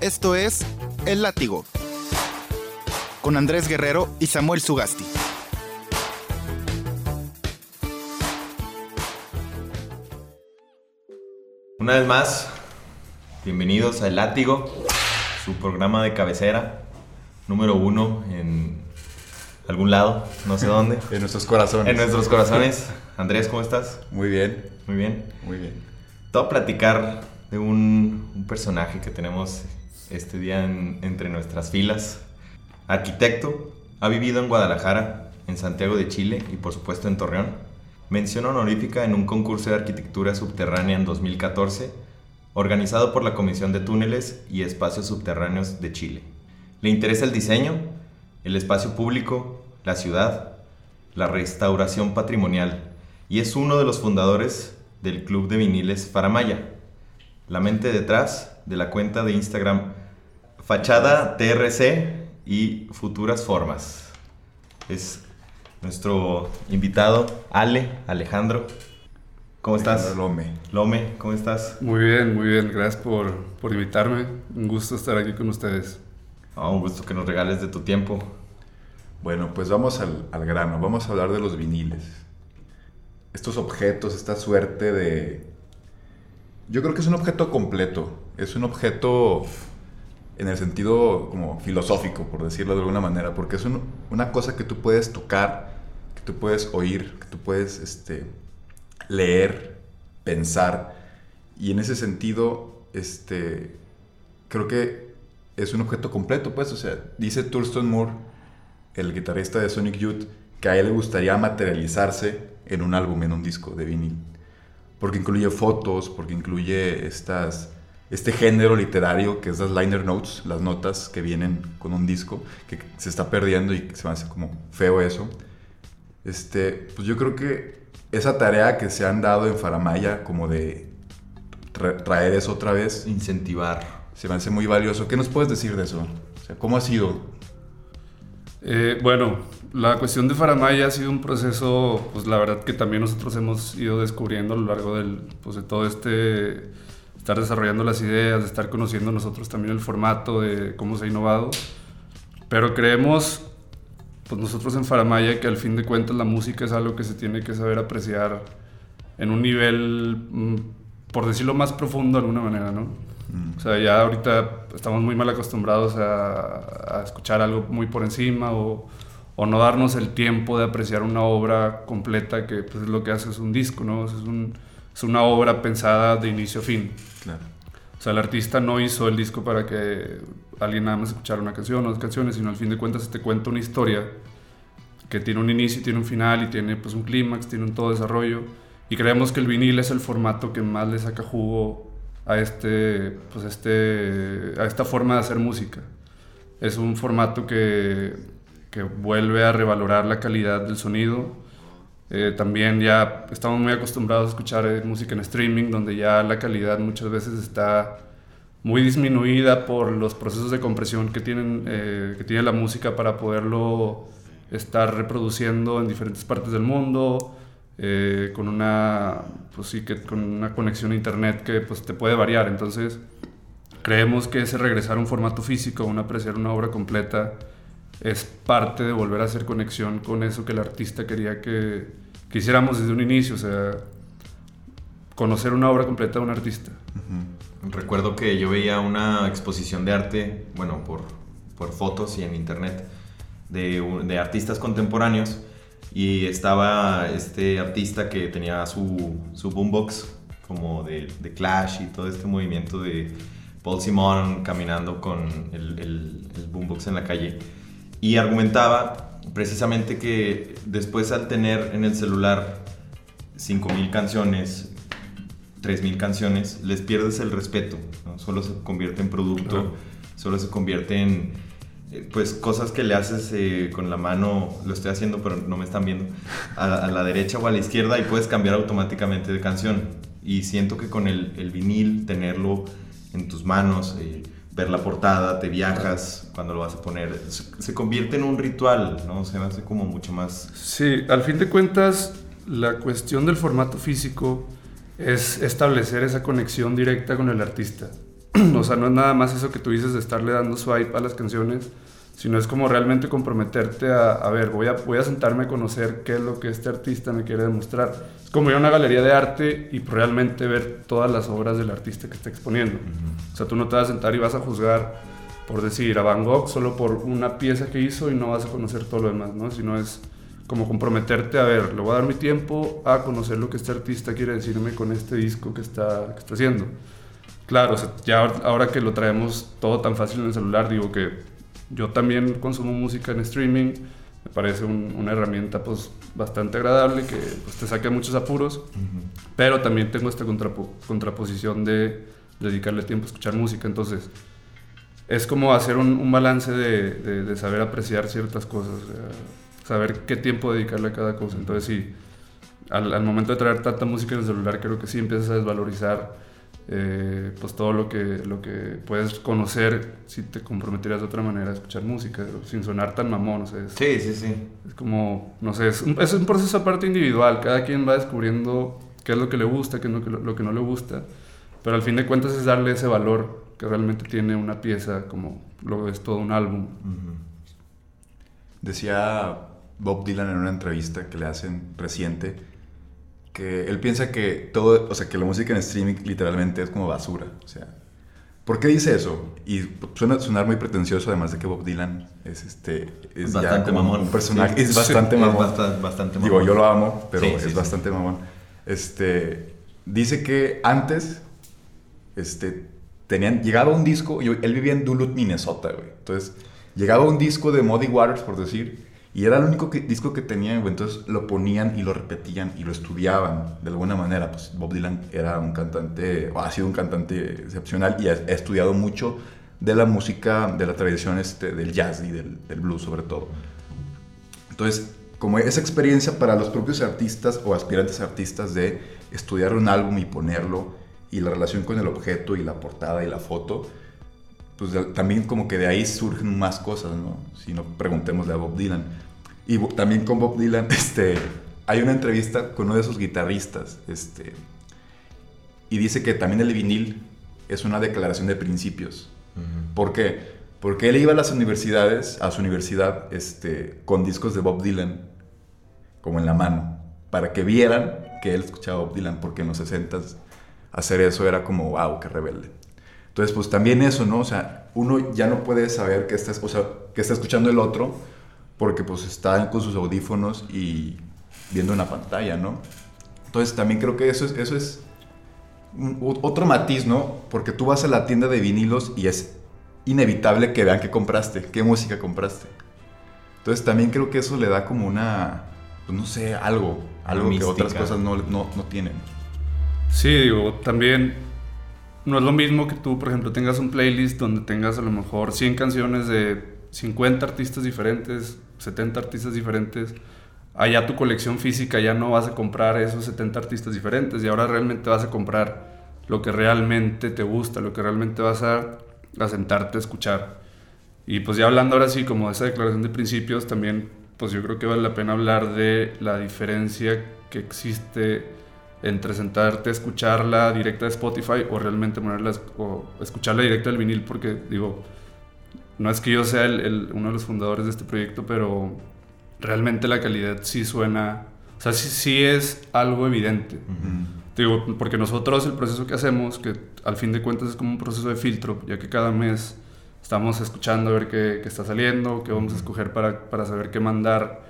Esto es El Látigo, con Andrés Guerrero y Samuel Sugasti. Una vez más, bienvenidos a El Látigo, su programa de cabecera, número uno en algún lado, no sé dónde. En nuestros corazones. En nuestros corazones. Andrés, ¿cómo estás? Muy bien. Muy bien. Muy bien. Te voy a platicar de un, un personaje que tenemos este día en- entre nuestras filas. Arquitecto, ha vivido en Guadalajara, en Santiago de Chile y por supuesto en Torreón. Mención honorífica en un concurso de arquitectura subterránea en 2014, organizado por la Comisión de Túneles y Espacios Subterráneos de Chile. Le interesa el diseño, el espacio público, la ciudad, la restauración patrimonial y es uno de los fundadores del club de viniles Faramaya, la mente detrás de la cuenta de Instagram Fachada TRC y Futuras Formas. Es nuestro invitado Ale, Alejandro. ¿Cómo estás? Lome. Lome, ¿cómo estás? Muy bien, muy bien. Gracias por, por invitarme. Un gusto estar aquí con ustedes. Ah, un gusto que nos regales de tu tiempo. Bueno, pues vamos al, al grano. Vamos a hablar de los viniles. Estos objetos, esta suerte de... Yo creo que es un objeto completo. Es un objeto en el sentido como filosófico, por decirlo de alguna manera, porque es un- una cosa que tú puedes tocar, que tú puedes oír, que tú puedes este, leer, pensar, y en ese sentido, este, creo que es un objeto completo, pues, o sea, dice Thurston Moore, el guitarrista de Sonic Youth, que a él le gustaría materializarse en un álbum, en un disco de vinil, porque incluye fotos, porque incluye estas, este género literario que es las liner notes, las notas que vienen con un disco, que se está perdiendo y se me hace como feo eso. Este, pues yo creo que esa tarea que se han dado en Faramaya, como de tra- traer eso otra vez, Incentivar. se me hace muy valioso. ¿Qué nos puedes decir de eso? O sea, ¿cómo ha sido? Eh, bueno, la cuestión de Faramaya ha sido un proceso, pues la verdad que también nosotros hemos ido descubriendo a lo largo del, pues, de todo este, estar desarrollando las ideas, de estar conociendo nosotros también el formato de cómo se ha innovado. Pero creemos, pues nosotros en Faramaya, que al fin de cuentas la música es algo que se tiene que saber apreciar en un nivel, mm, por decirlo más profundo de alguna manera, ¿no? Mm. O sea, ya ahorita estamos muy mal acostumbrados a, a escuchar algo muy por encima o, o no darnos el tiempo de apreciar una obra completa que pues, es lo que hace es un disco, ¿no? Es, un- es una obra pensada de inicio a fin. Claro. O sea, el artista no hizo el disco para que alguien nada más escuchara una canción o dos canciones, sino al fin de cuentas te cuenta una historia que tiene un inicio, tiene un final y tiene pues un clímax, tiene un todo desarrollo. Y creemos que el vinil es el formato que más le saca jugo a, este, pues este, a esta forma de hacer música. Es un formato que, que vuelve a revalorar la calidad del sonido. Eh, también ya estamos muy acostumbrados a escuchar eh, música en streaming, donde ya la calidad muchas veces está muy disminuida por los procesos de compresión que, tienen, eh, que tiene la música para poderlo estar reproduciendo en diferentes partes del mundo, eh, con, una, pues sí, que, con una conexión a internet que pues, te puede variar. Entonces, creemos que ese regresar a un formato físico, un apreciar una obra completa, es parte de volver a hacer conexión con eso que el artista quería que, que desde un inicio, o sea, conocer una obra completa de un artista. Recuerdo que yo veía una exposición de arte, bueno, por, por fotos y en internet, de, de artistas contemporáneos y estaba este artista que tenía su, su boombox como de, de Clash y todo este movimiento de Paul Simon caminando con el, el boombox en la calle y argumentaba precisamente que después al tener en el celular 5.000 canciones 3.000 canciones, les pierdes el respeto, ¿no? solo se convierte en producto, solo se convierte en eh, pues cosas que le haces eh, con la mano, lo estoy haciendo pero no me están viendo, a, a la derecha o a la izquierda y puedes cambiar automáticamente de canción. Y siento que con el, el vinil, tenerlo en tus manos, eh, ver la portada, te viajas cuando lo vas a poner, se, convierte en un ritual, ¿no? Se hace como mucho más... Sí, al fin de cuentas, la cuestión del formato físico es establecer esa conexión directa con el artista. o sea, no es nada más eso que tú dices de estarle dando swipe a las canciones, sino es como realmente comprometerte a, a ver, voy a, voy a sentarme a conocer qué es lo que este artista me quiere demostrar. Es como ir a una galería de arte y realmente ver todas las obras del artista que está exponiendo. O sea, tú no te vas a sentar y vas a juzgar, por decir, a Van Gogh solo por una pieza que hizo y no vas a conocer todo lo demás, ¿no? Sino es como comprometerte a ver, le voy a dar mi tiempo a conocer lo que este artista quiere decirme con este disco que está, que está haciendo. Claro, o sea, ya ahora que lo traemos todo tan fácil en el celular, digo que yo también consumo música en streaming, me parece un- una herramienta pues bastante agradable que pues, te saque muchos apuros, pero también tengo esta contrapo- contraposición de dedicarle tiempo a escuchar música, entonces es como hacer un, un balance de, de- de saber apreciar ciertas cosas, o sea, saber qué tiempo dedicarle a cada cosa, entonces sí, al, al momento de traer tanta música en el celular creo que sí empiezas a desvalorizar eh, pues todo lo que, lo que puedes conocer si te comprometerías de otra manera a escuchar música, sin sonar tan mamón, o sea, es, Sí, sí, sí. es como, no sé, es un, es un proceso aparte individual, cada quien va descubriendo qué es lo que le gusta, qué es lo que, lo que no le gusta, pero al fin de cuentas es darle ese valor que realmente tiene una pieza como lo es todo un álbum. Decía Bob Dylan en una entrevista que le hacen reciente que él piensa que todo, o sea, que la música en streaming literalmente es como basura. O sea, ¿por qué dice eso? Y suena sonar muy pretencioso, además de que Bob Dylan es este es ya Bastante como mamón. un personaje, Sí. es bastante Es mamón. bastante, bastante mamón. Digo, yo lo amo, pero Sí, es sí, sí. bastante mamón. Este, dice que antes, este, tenían, llegaba un disco, yo- él vivía en Duluth, Minnesota, güey. Entonces, llegaba un disco de Muddy Waters, por decir, y era el único disco que tenían, güey. Entonces, lo ponían y lo repetían y lo estudiaban de alguna manera. Pues Bob Dylan era un cantante, o ha sido un cantante excepcional y ha, ha estudiado mucho de la música, de la tradición este, del jazz y del, del blues, sobre todo. Entonces, como esa experiencia para los propios artistas o aspirantes artistas de estudiar un álbum y ponerlo y la relación con el objeto y la portada y la foto, pues también como que de ahí surgen más cosas, ¿no? Si no, preguntémosle a Bob Dylan. Y también con Bob Dylan, este, hay una entrevista con uno de esos guitarristas, este, y dice que también el vinil es una declaración de principios. ¿Por qué? Porque él iba a las universidades, a su universidad, este, con discos de Bob Dylan, como en la mano, para que vieran que él escuchaba Bob Dylan, porque en los 60s hacer eso era como, wow, qué rebelde. Entonces, pues también eso, ¿no? O sea, uno ya no puede saber que está, o sea, que está escuchando el otro, porque pues está con sus audífonos y viendo una pantalla, ¿no? Entonces también creo que eso es, eso es un- otro matiz, ¿no? Porque tú vas a la tienda de vinilos y es inevitable que vean qué compraste, qué música compraste. Entonces también creo que eso le da como una, pues, no sé, algo, algo que mística. otras cosas no, no, no tienen. Sí, digo, también no es lo mismo que tú, por ejemplo, tengas un playlist donde tengas a lo mejor 100 canciones de 50 artistas diferentes, 70 artistas diferentes. Allá tu colección física ya no vas a comprar esos 70 artistas diferentes y ahora realmente vas a comprar lo que realmente te gusta, lo que realmente vas a, sentarte a escuchar. Y pues ya hablando ahora sí como de esa declaración de principios, también pues yo creo que vale la pena hablar de la diferencia que existe entre sentarte a escucharla directa de Spotify o realmente ponerla o escucharla directa del vinil porque digo no es que yo sea el- el- uno de los fundadores de este proyecto pero realmente la calidad sí suena o sea sí, sí es algo evidente. Digo porque nosotros el proceso que hacemos que al fin de cuentas es como un proceso de filtro ya que cada mes estamos escuchando a ver qué, qué está saliendo qué vamos a escoger para, para saber qué mandar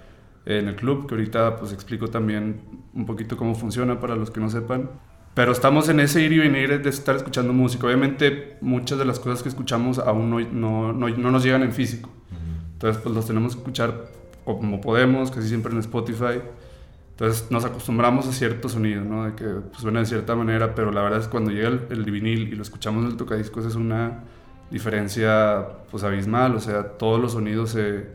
en el club, que ahorita pues explico también un poquito cómo funciona para los que no sepan. Pero estamos en ese ir y venir de estar escuchando música. Obviamente muchas de las cosas que escuchamos aún no, no, no, no nos llegan en físico. Entonces pues los tenemos que escuchar como podemos, casi siempre en Spotify. Entonces nos acostumbramos a cierto sonido, ¿no? De que pues, suena de cierta manera, pero la verdad es que cuando llega el, el vinil y lo escuchamos en el tocadiscos es una diferencia pues abismal, o sea, todos los sonidos se,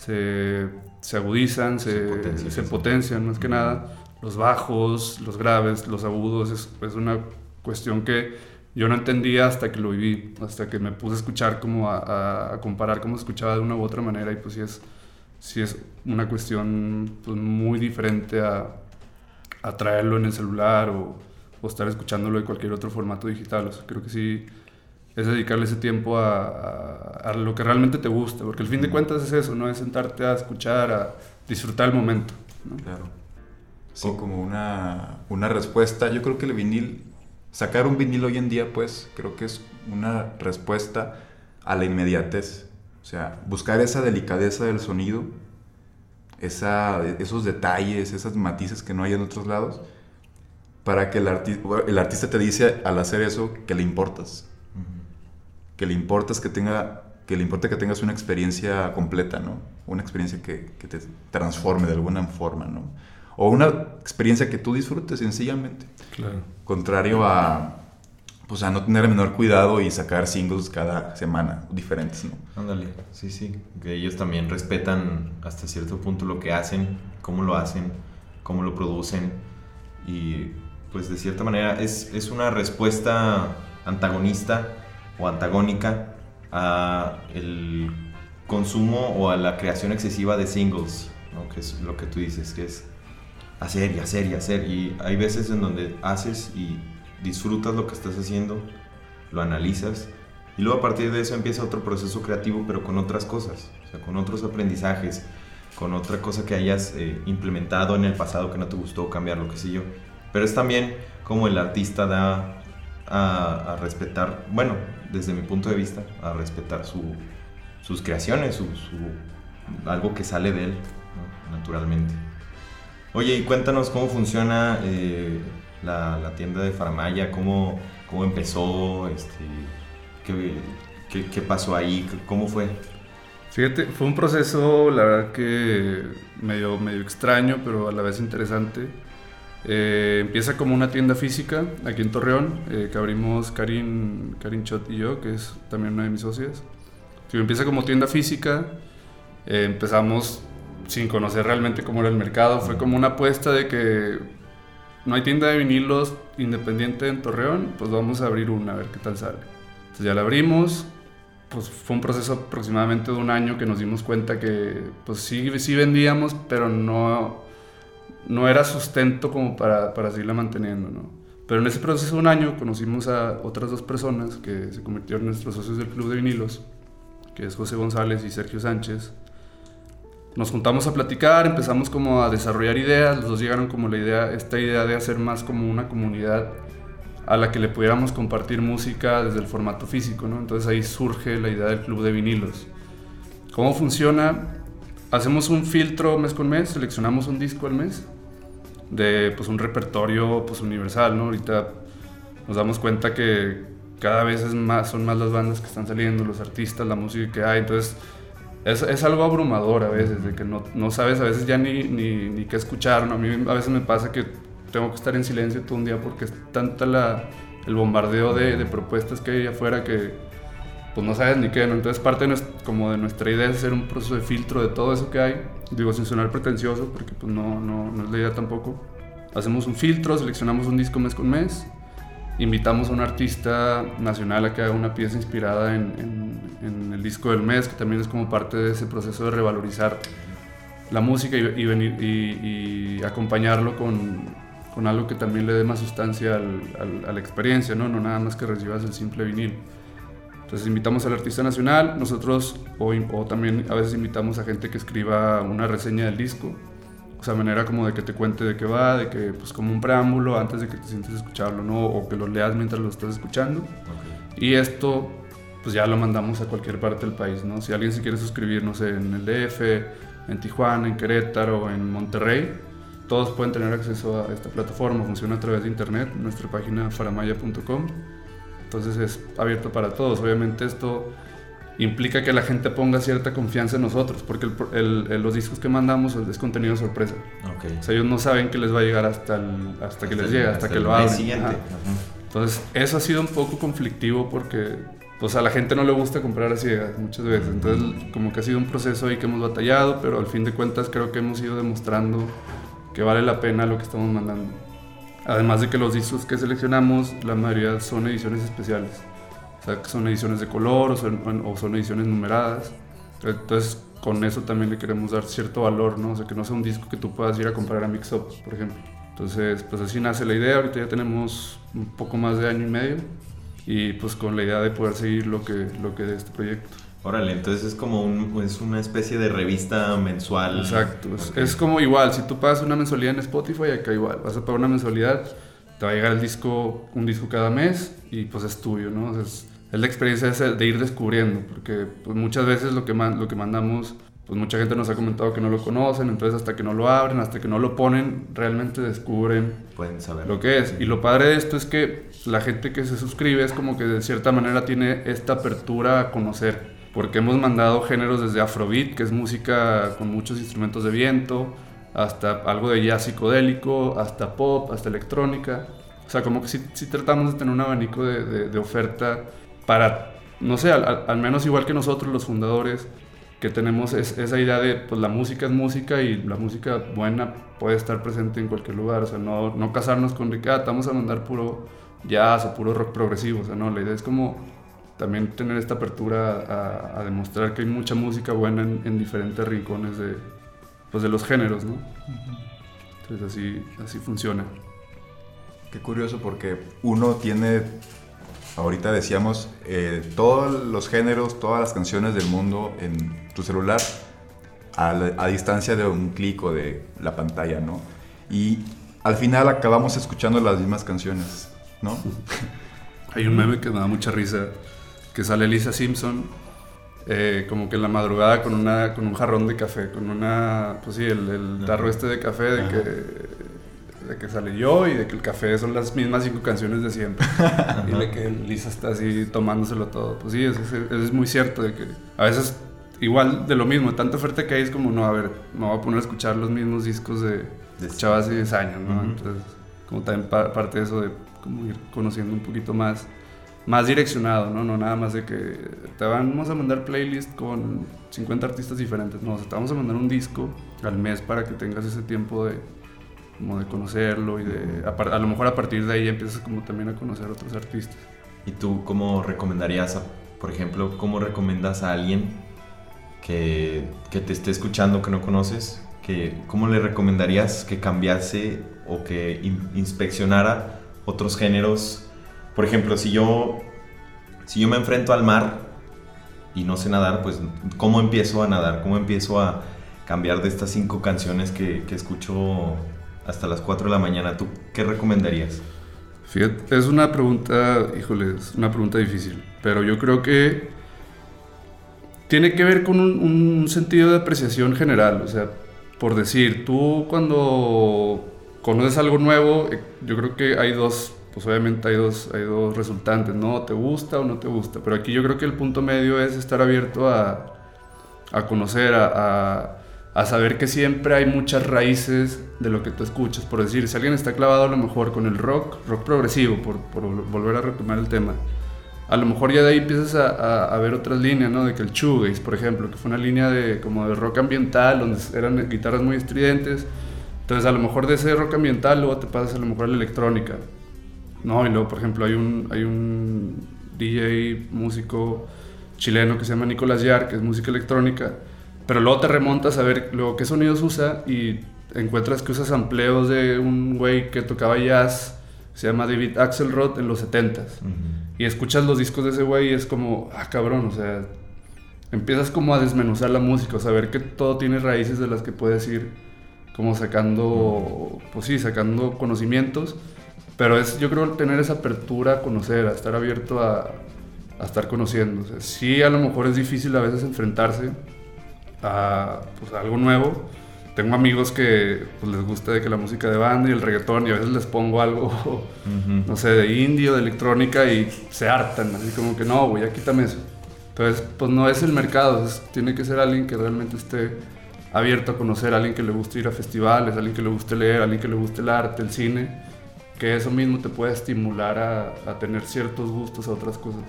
se, se agudizan, se, Se potencian, se potencian más que nada, los bajos, los graves, los agudos, es, es una cuestión que yo no entendía hasta que lo viví, hasta que me puse a escuchar como a, a- a comparar cómo se escuchaba de una u otra manera y pues sí es, sí es una cuestión pues, muy diferente a, a traerlo en el celular o, o estar escuchándolo de cualquier otro formato digital. O sea, creo que sí es dedicarle ese tiempo a, a, a, lo que realmente te gusta, porque al fin de cuentas es eso, ¿no? Es sentarte a escuchar, a disfrutar el momento. ¿no? Claro. Sí, como una, una respuesta. Yo creo que el vinil, sacar un vinil hoy en día, pues, creo que es una respuesta a la inmediatez. O sea, buscar esa delicadeza del sonido, esa, esos detalles, esas matices que no hay en otros lados, para que el, arti el artista te dice al hacer eso que le importas. Que le importas que tenga que le importa que tengas una experiencia completa, ¿no? Una experiencia que, que, te transforme de alguna forma, ¿no? O una experiencia que tú disfrutes sencillamente. Claro. Contrario a, pues a no tener el menor cuidado y sacar singles cada semana diferentes, ¿no? Ándale, sí, sí. Que ellos también respetan hasta cierto punto lo que hacen, cómo lo hacen, cómo lo producen y pues de cierta manera es, es una respuesta antagonista o antagónica a el consumo o a la creación excesiva de singles, ¿no? que es lo que tú dices, que es hacer y hacer y hacer. Y hay veces en donde haces y disfrutas lo que estás haciendo, lo analizas y luego a partir de eso empieza otro proceso creativo, pero con otras cosas, con otros aprendizajes, con otra cosa que hayas eh, implementado en el pasado que no te gustó, cambiar lo que sé yo. Pero es también como el artista da a respetar, bueno, desde mi punto de vista, a respetar su, sus creaciones, su, su, algo que sale de él, ¿no? naturalmente. Oye, y cuéntanos cómo funciona eh, la, la, tienda de Faramaya, cómo, cómo empezó, este, qué, qué, qué, pasó ahí, cómo fue. Fíjate, fue un proceso, la verdad que medio, medio extraño, pero a la vez interesante. Eh, empieza como una tienda física aquí en Torreón, eh, que abrimos Karin, Karin Chot y yo, que es también una de mis socias. Sí, empieza como tienda física, eh, empezamos sin conocer realmente cómo era el mercado, fue como una apuesta de que no hay tienda de vinilos independiente en Torreón, pues vamos a abrir una, a ver qué tal sale. Entonces ya la abrimos, pues fue un proceso aproximadamente de un año que nos dimos cuenta que pues sí, sí vendíamos, pero no no era sustento como para, para seguirla manteniendo, ¿no? Pero en ese proceso de un año conocimos a otras dos personas que se convirtieron en nuestros socios del Club de Vinilos, que es José González y Sergio Sánchez. Nos juntamos a platicar, empezamos como a desarrollar ideas, los dos llegaron como la idea, esta idea de hacer más como una comunidad a la que le pudiéramos compartir música desde el formato físico, ¿no? Entonces ahí surge la idea del Club de Vinilos. ¿Cómo funciona? Hacemos un filtro mes con mes, seleccionamos un disco al mes de pues un repertorio pues universal, ¿no? Ahorita nos damos cuenta que cada vez es más, son más las bandas que están saliendo, los artistas, la música que hay, entonces es, es algo abrumador a veces, de que no, no sabes a veces ya ni, ni, ni, qué escuchar, ¿no? A mí a veces me pasa que tengo que estar en silencio todo un día porque es tanta la, el bombardeo de, de propuestas que hay afuera que pues no sabes ni qué, ¿no? Entonces parte de nuestra, como de nuestra idea es hacer un proceso de filtro de todo eso que hay, digo sin sonar pretencioso, porque pues no, no, no es la idea tampoco. Hacemos un filtro, seleccionamos un disco mes con mes, invitamos a un artista nacional a que haga una pieza inspirada en, en, en, el disco del mes, que también es como parte de ese proceso de revalorizar la música y, y, venir, y, y acompañarlo con, con, algo que también le dé más sustancia al, al, a la experiencia, ¿no? no nada más que recibas el simple vinil. Entonces invitamos al artista nacional, nosotros o, o, también a veces invitamos a gente que escriba una reseña del disco, o sea, manera como de que te cuente de qué va, de que pues como un preámbulo antes de que te sientes a escucharlo, ¿no? O que lo leas mientras lo estás escuchando. Okay. Y esto pues ya lo mandamos a cualquier parte del país, ¿no? Si alguien se quiere suscribir, no sé, en el DF, en Tijuana, en Querétaro, en Monterrey, todos pueden tener acceso a esta plataforma, funciona a través de internet, nuestra página faramaya.com. Entonces es abierto para todos. Obviamente esto implica que la gente ponga cierta confianza en nosotros, porque el, el, los discos que mandamos es contenido sorpresa. Okay. O sea, ellos no saben que les va a llegar hasta, el, hasta, hasta que les llegue, hasta, hasta que lo abren. Siguiente. Entonces eso ha sido un poco conflictivo porque pues a la gente no le gusta comprar así muchas veces. Entonces como que ha sido un proceso ahí que hemos batallado, pero al fin de cuentas creo que hemos ido demostrando que vale la pena lo que estamos mandando. Además de que los discos que seleccionamos, la mayoría son ediciones especiales. O sea, que son ediciones de color o son, ediciones numeradas. Entonces, con eso también le queremos dar cierto valor, ¿no? O sea, que no sea un disco que tú puedas ir a comprar a Mix Up, por ejemplo. Entonces, pues así nace la idea. Ahorita ya tenemos un poco más de año y medio. y pues con la idea de poder seguir lo que, lo que de este proyecto. Órale, entonces es como un, es una especie de revista mensual. Exacto, es, Ok. es como igual, si tú pagas una mensualidad en Spotify, acá igual, vas a pagar una mensualidad, te va a llegar el disco, un disco cada mes y pues es tuyo, ¿no? O sea, es, es la experiencia de ir descubriendo, porque pues, muchas veces lo que, man- lo que mandamos, pues mucha gente nos ha comentado que no lo conocen, entonces hasta que no lo abren, hasta que no lo ponen, realmente descubren Pueden saber. lo que es. Y lo padre de esto es que la gente que se suscribe es como que de cierta manera tiene esta apertura a conocer. Porque hemos mandado géneros desde Afrobeat, que es música con muchos instrumentos de viento, hasta algo de jazz psicodélico, hasta pop, hasta electrónica. O sea, como que sí, sí tratamos de tener un abanico de, de- de oferta para, no sé, al, al- menos igual que nosotros los fundadores, que tenemos es- esa idea de, pues la música es música y la música buena puede estar presente en cualquier lugar, o sea, no, no casarnos con que, ah, vamos a mandar puro jazz o puro rock progresivo, o sea, no, la idea es como también tener esta apertura a, a demostrar que hay mucha música buena en, en diferentes rincones de, pues de los géneros, ¿no? Entonces así, así funciona. Qué curioso porque uno tiene, ahorita decíamos, eh, todos los géneros, todas las canciones del mundo en tu celular a, la- a distancia de un clic o de la pantalla, ¿no? Y al final acabamos escuchando las mismas canciones, ¿no? Hay un meme que me da mucha risa, que sale Lisa Simpson, eh, como que en la madrugada con, una, con un jarrón de café, con una, pues sí, el, el tarro este de café, de que, de que sale yo y de que el café son las mismas cinco canciones de siempre. y de que Lisa está así tomándoselo todo. Pues sí, eso, es- eso es muy cierto, de que a veces igual de lo mismo, tanta oferta que hay es como, no, a ver, me voy a poner a escuchar los mismos discos de, De escuchaba hace 10 años, ¿no? Ujú. Entonces, como también pa- parte de eso de como ir conociendo un poquito más, más direccionado, ¿no? No nada más de que te vamos a mandar playlist con 50 artistas diferentes, no, o sea, te vamos a mandar un disco al mes para que tengas ese tiempo de como de conocerlo y de a, a lo mejor a partir de ahí empiezas como también a conocer otros artistas. ¿Y tú cómo recomendarías, a- por ejemplo, cómo recomiendas a alguien que, que te esté escuchando que no conoces? Que, ¿Cómo le recomendarías que cambiase o que in- inspeccionara otros géneros? Por ejemplo, si yo, si yo me enfrento al mar y no sé nadar, pues ¿cómo empiezo a nadar? ¿Cómo empiezo a cambiar de estas cinco canciones que, que escucho hasta las 4 de la mañana? ¿Tú qué recomendarías? Fíjate, es una pregunta, híjole, es una pregunta difícil, pero yo creo que tiene que ver con un, un sentido de apreciación general, o sea, por decir, tú cuando conoces algo nuevo, eh, yo creo que hay dos, pues obviamente hay dos, hay dos resultantes, ¿no? ¿Te gusta o no te gusta? Pero aquí yo creo que el punto medio es estar abierto a, a conocer, a, a- a saber que siempre hay muchas raíces de lo que tú escuchas. Por decir, si alguien está clavado a lo mejor con el rock, rock progresivo, por, por volver a retomar el tema, a lo mejor ya de ahí empiezas a, a- ver otras líneas, ¿no? De que el shoegaze, por ejemplo, que fue una línea de como de rock ambiental, donde eran guitarras muy estridentes. Entonces, a lo mejor de ese rock ambiental luego te pasas a lo mejor a la electrónica. No, y luego, por ejemplo, hay un, hay un DJ músico chileno que se llama Nicolás Yar, que es música electrónica, pero luego te remontas a ver luego qué sonidos usa y encuentras que usa sampleos de un güey que tocaba jazz, se llama David Axelrod en los 70s. Y escuchas los discos de ese güey y es como, ah, cabrón, o sea, empiezas como a desmenuzar la música, o saber que todo tiene raíces de las que puedes ir como sacando, pues sí, sacando conocimientos, pero es, yo creo, tener esa apertura a conocer, a estar abierto a, a estar conociendo. O sea, sí, a lo mejor es difícil a veces enfrentarse a, pues, a algo nuevo. Tengo amigos que pues, les gusta de que la música de banda y el reggaetón y a veces les pongo algo, no sé, de indie o de electrónica y se hartan, así como que no, güey, ya quítame eso. Entonces, pues no es el mercado, es- tiene que ser alguien que realmente esté abierto a conocer, alguien que le guste ir a festivales, alguien que le guste leer, alguien que le guste el arte, el cine, que eso mismo te puede estimular a, a tener ciertos gustos a otras cosas.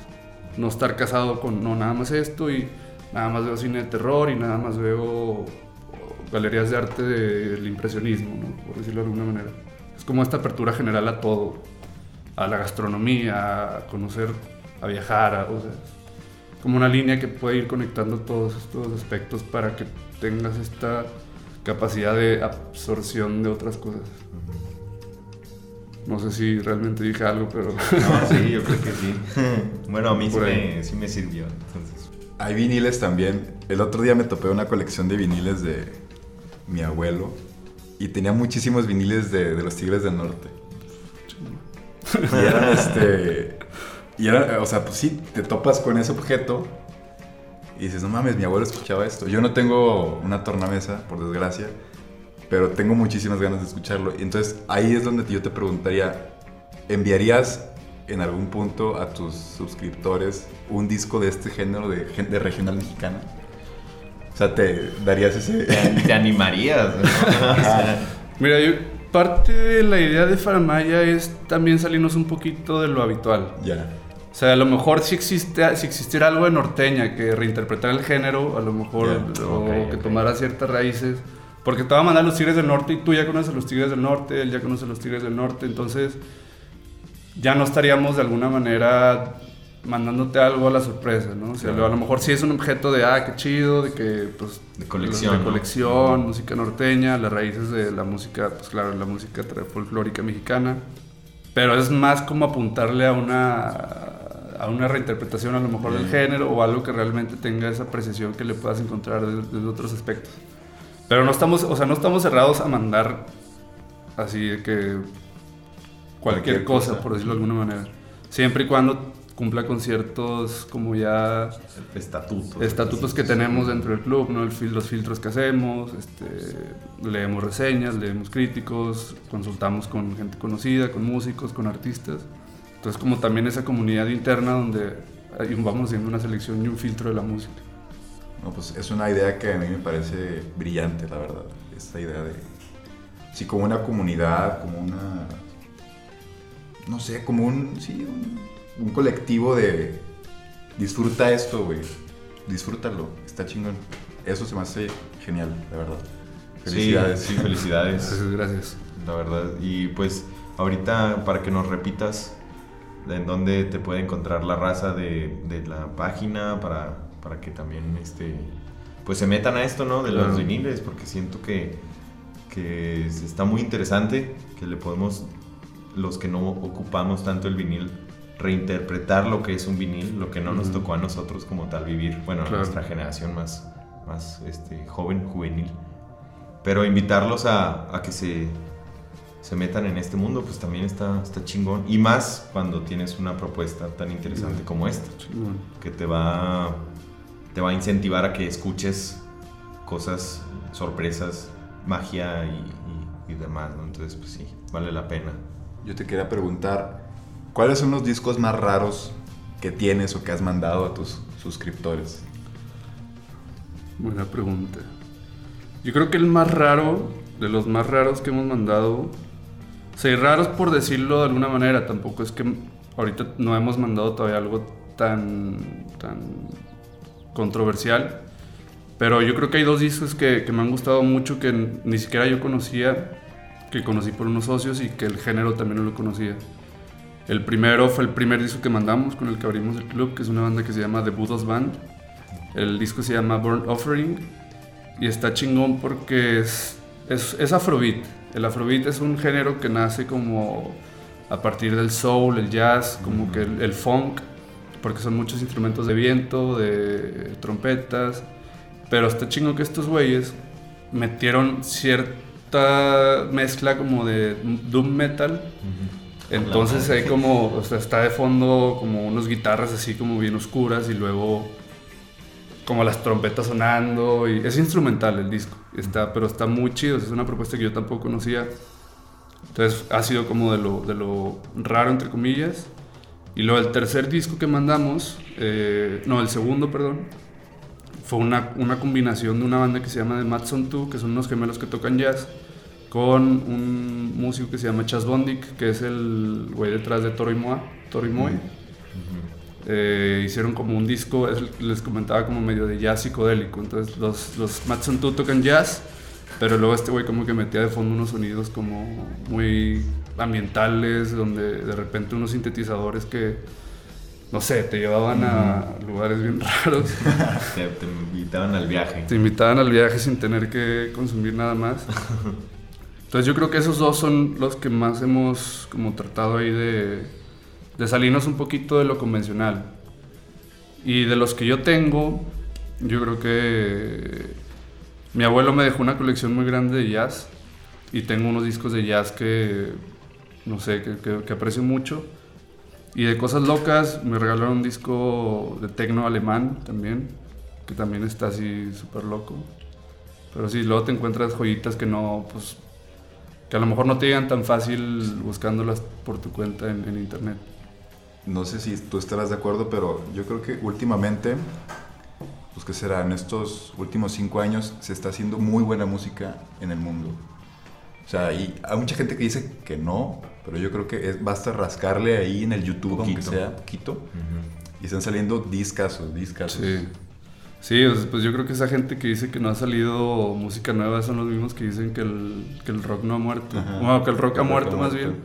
No estar casado con, no, nada más esto y nada más veo cine de terror y nada más veo galerías de arte de- del impresionismo, ¿no? por decirlo de alguna manera. Es como esta apertura general a todo, a la gastronomía, a conocer, a viajar, a- o sea, como una línea que puede ir conectando todos estos aspectos para que tengas esta capacidad de absorción de otras cosas. No sé si realmente dije algo, pero... No, sí, yo creo que sí. bueno, a mí sí me, sí me sirvió. Entonces, Hay viniles también. El otro día me topé una colección de viniles de mi abuelo y tenía muchísimos viniles de, de los Tigres del Norte. Y eran este. Y era, o sea, pues sí, te topas con ese objeto y dices, no mames, mi abuelo escuchaba esto. Yo no tengo una tornamesa, por desgracia, pero tengo muchísimas ganas de escucharlo. Y entonces ahí es donde yo te preguntaría, ¿enviarías en algún punto a tus suscriptores un disco de este género de, de regional mexicana? O sea, ¿te darías ese...? te, te animarías. ¿no? Mira, yo, parte de la idea de Faramaya es también salirnos un poquito de lo habitual. ya. O sea, a lo mejor si, existe, si existiera algo de norteña que reinterpretara el género, a lo mejor, Ya, o que ok. tomara ciertas raíces. Porque te va a mandar los Tigres del Norte y tú ya conoces a los Tigres del Norte, él ya conoce a los Tigres del Norte, entonces ya no estaríamos de alguna manera mandándote algo a la sorpresa, ¿no? O sea, Claro. a lo mejor sí es un objeto de, ah, qué chido, de que, pues... De colección, De música norteña, las raíces de la música, pues claro, la música folclórica mexicana. Pero es más como apuntarle a una, a una reinterpretación a lo mejor del Mm. género o algo que realmente tenga esa apreciación que le puedas encontrar desde, desde otros aspectos. Pero no estamos, o sea, no estamos cerrados a mandar así de que cualquier, Cualquier cosa, cosa. por decirlo de alguna manera. Siempre y cuando cumpla con ciertos como ya Estatutos. estatutos que tenemos dentro del club, ¿no? El los filtros que hacemos, este, leemos reseñas, leemos críticos, consultamos con gente conocida, con músicos, con artistas. Entonces como también esa comunidad interna donde vamos haciendo una selección y un filtro de la música. No, pues es una idea que a mí me parece brillante, la verdad. Esta idea de... Sí, como una comunidad, como una... No sé, como un... Sí, un, un colectivo de... Disfruta esto, güey. Disfrútalo. Está chingón. Eso se me hace genial, la verdad. Felicidades. Sí, sí, felicidades. Gracias. La verdad. Y pues ahorita para que nos repitas en dónde te puede encontrar la raza de, de la página para, para que también este pues se metan a esto, ¿no? De los Claro. viniles, porque siento que, que es- está muy interesante, que le podemos, los que no ocupamos tanto el vinil, reinterpretar lo que es un vinil, lo que no nos Ujú. tocó a nosotros como tal vivir, bueno, Claro. nuestra generación más, más este, joven, juvenil. Pero invitarlos a, a que se, se metan en este mundo, pues también está, está chingón. Y más cuando tienes una propuesta tan interesante como esta, que te va, te va a incentivar a que escuches cosas, sorpresas, magia y, y- y demás, ¿no? Entonces, pues sí, vale la pena. Yo te quería preguntar, ¿cuáles son los discos más raros que tienes o que has mandado a tus suscriptores? Buena pregunta. Yo creo que el más raro, de los más raros que hemos mandado, y raros por decirlo de alguna manera, tampoco es que ahorita no hemos mandado todavía algo tan, tan controversial, pero yo creo que hay dos discos que, que me han gustado mucho que ni siquiera yo conocía, que conocí por unos socios y que el género también no lo conocía. El primero fue el primer disco que mandamos con el que abrimos el club, que es una banda que se llama The Buddha's Band. El disco se llama Burnt Offering y está chingón porque es, es, es afrobeat. El afrobeat es un género que nace como a partir del soul, el jazz, como que el, el funk, porque son muchos instrumentos de viento, de trompetas. Pero está chingón que estos güeyes metieron cierta mezcla como de doom metal. Entonces hay como, o sea, está de fondo como unas guitarras así como bien oscuras y luego como las trompetas sonando y es instrumental el disco, está, pero está muy chido, es una propuesta que yo tampoco conocía. Entonces ha sido como de lo, de lo raro entre comillas. Y luego el tercer disco que mandamos, eh, no, el segundo, perdón, fue una, una combinación de una banda que se llama The Matson 2, que son unos gemelos que tocan jazz, con un músico que se llama Chas Bondic, que es el güey detrás de Toro y Moa, Toro y Moe. Eh, hicieron como un disco, es- les comentaba como medio de jazz psicodélico. Entonces los, los Matson 2 tocan jazz, pero luego este güey como que metía de fondo unos sonidos como muy ambientales, donde de repente unos sintetizadores que, no sé, te llevaban a lugares bien raros. Te, te invitaban al viaje. Te invitaban al viaje sin tener que consumir nada más. Entonces yo creo que esos dos son los que más hemos como tratado ahí de, de salirnos un poquito de lo convencional. Y de los que yo tengo, yo creo que mi abuelo me dejó una colección muy grande de jazz y tengo unos discos de jazz que, no sé, que, que- aprecio mucho. Y de cosas locas, me regalaron un disco de tecno alemán también, que también está así súper loco. Pero sí, luego te encuentras joyitas que no, pues, que a lo mejor no te llegan tan fácil buscándolas por tu cuenta en, en internet. No sé si tú estarás de acuerdo, pero yo creo que últimamente, pues que será, en estos últimos cinco años se está haciendo muy buena música en el mundo. O sea, y hay mucha gente que dice que no, pero yo creo que es, basta rascarle ahí en el YouTube, aunque Poquito. sea poquito, y están saliendo discasos, discasos. Sí. Sí, pues yo creo que esa gente que dice que no ha salido música nueva son los mismos que dicen que el, que el rock no ha muerto. Ajá. Bueno, que el rock ha el rock muerto ha más muerto. bien.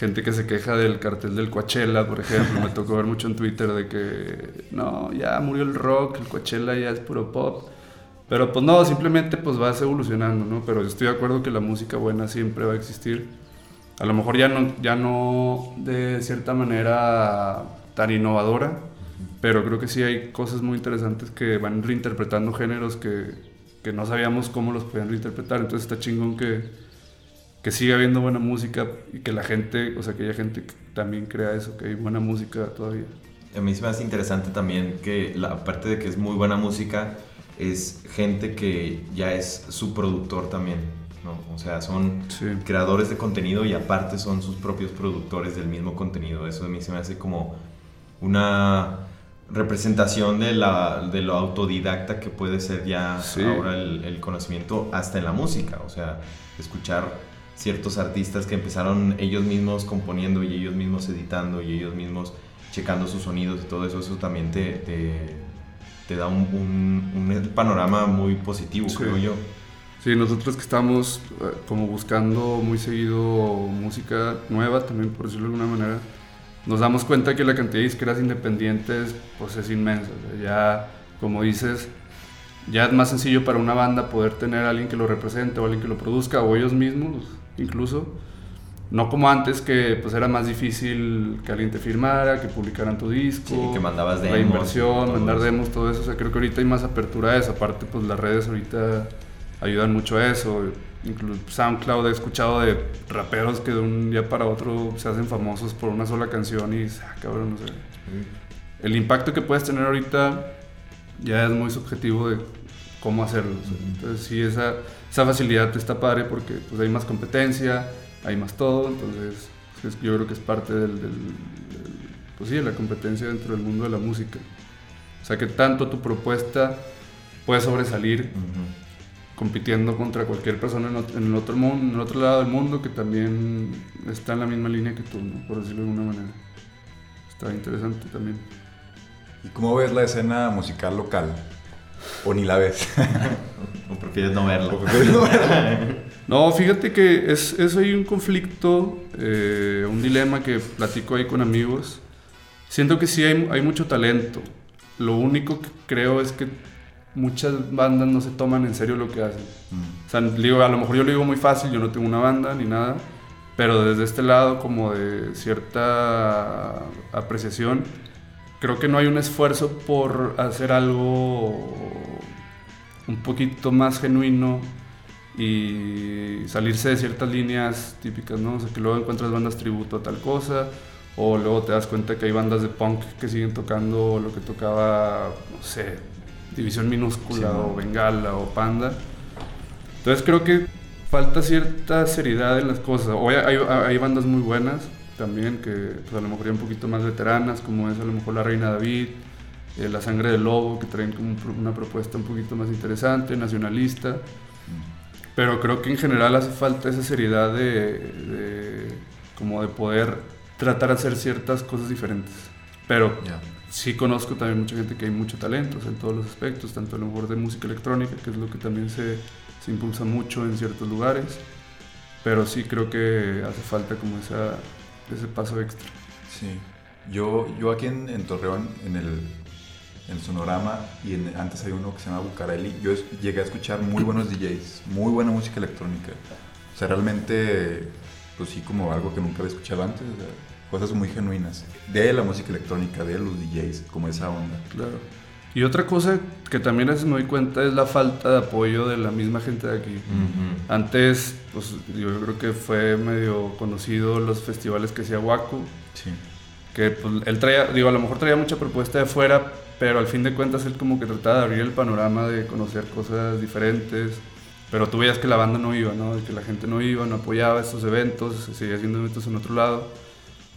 Gente que se queja del cartel del Coachella, por ejemplo. Me tocó ver mucho en Twitter de que no, ya murió el rock, el Coachella ya es puro pop. Pero pues no, simplemente pues vas evolucionando, ¿no? Pero yo estoy de acuerdo que la música buena siempre va a existir. A lo mejor ya no, ya no de cierta manera tan innovadora, pero creo que sí hay cosas muy interesantes que van reinterpretando géneros que, que no sabíamos cómo los podían reinterpretar. Entonces está chingón que, que siga habiendo buena música y que la gente, o sea, que haya gente que también crea eso, que hay buena música todavía. A mí se me hace interesante también que, la, aparte de que es muy buena música, es gente que ya es su productor también, ¿no? O sea, son Sí. creadores de contenido y aparte son sus propios productores del mismo contenido. Eso a mí se me hace como una representación de, la, de lo autodidacta que puede ser ya Sí. ahora el, el conocimiento hasta en la música. O sea, escuchar ciertos artistas que empezaron ellos mismos componiendo y ellos mismos editando y ellos mismos checando sus sonidos y todo eso, eso también te, te, te da un, un- un panorama muy positivo, Sí. creo yo. Sí, nosotros que estamos eh, como buscando muy seguido música nueva, también por decirlo de alguna manera, nos damos cuenta que la cantidad de disqueras independientes pues es inmensa. O sea, ya, como dices, ya es más sencillo para una banda poder tener a alguien que lo represente o alguien que lo produzca o ellos mismos incluso. No como antes que pues era más difícil que alguien te firmara, que publicaran tu disco, Sí, que mandabas demos mandar demos, todo eso. O sea, creo que ahorita hay más apertura a eso. Aparte, pues las redes ahorita ayudan mucho a eso. Incluso SoundCloud he escuchado de raperos que de un día para otro se hacen famosos por una sola canción y, ah, cabrón, no sé. El impacto que puedes tener ahorita ya es muy subjetivo de cómo hacerlo. Entonces, sí, esa, esa facilidad está padre porque pues, hay más competencia, hay más todo. Entonces, pues, yo creo que es parte del, del- del- pues, sí, de la competencia dentro del mundo de la música. O sea, que tanto tu propuesta puede sobresalir compitiendo contra cualquier persona en, el otro mundo, en el otro lado del mundo que también está en la misma línea que tú, ¿no? por decirlo de alguna manera. Está interesante también. ¿Y cómo ves la escena musical local? ¿O ni la ves? ¿O prefieres no verlo? No, fíjate que es, es ahí un conflicto, eh, un dilema que platico ahí con amigos. Siento que sí hay, hay mucho talento. Lo único que creo es que muchas bandas no se toman en serio lo que hacen. Mm. O sea, digo, a lo mejor yo lo digo muy fácil, yo no tengo una banda ni nada, pero desde este lado como de cierta apreciación, creo que no hay un esfuerzo por hacer algo un poquito más genuino y salirse de ciertas líneas típicas, ¿no? O sea, que luego encuentras bandas tributo a tal cosa, o luego te das cuenta que hay bandas de punk que siguen tocando lo que tocaba, no sé, División Minúscula Sí, o. Bengala o Panda. Entonces creo que falta cierta seriedad en las cosas. Hoy hay, hay bandas muy buenas también que pues, a lo mejor ya un poquito más veteranas, como es a lo mejor La Reina David, eh, La Sangre del Lobo, que traen como una propuesta un poquito más interesante, nacionalista. Pero creo que en general hace falta esa seriedad de, de- como de poder tratar de hacer ciertas cosas diferentes. Pero Ya. sí conozco también mucha gente que hay mucho talento o sea, en todos los aspectos, tanto a lo mejor de música electrónica, que es lo que también se, se impulsa mucho en ciertos lugares, pero sí creo que hace falta como esa, ese paso extra. Sí. Yo, yo aquí en, en Torreón, en el, en el Sonorama, y en- antes hay uno que se llama Bucareli, yo es- llegué a escuchar muy buenos DJs, muy buena música electrónica. O sea, realmente, pues sí, como algo que nunca había escuchado antes. o sea, cosas muy genuinas. De la música electrónica, de los DJs, como esa onda. Claro. Y otra cosa que también a veces me doy cuenta es la falta de apoyo de la misma gente de aquí. Ujú. Antes, pues yo creo que fue medio conocido los festivales que hacía Waku, Sí. que pues, él traía, digo, a lo mejor traía mucha propuesta de fuera, pero al fin de cuentas él como que trataba de abrir el panorama de conocer cosas diferentes. Pero tú veías que la banda no iba, ¿no? Que la gente no iba, no apoyaba estos eventos, se seguía haciendo eventos en otro lado.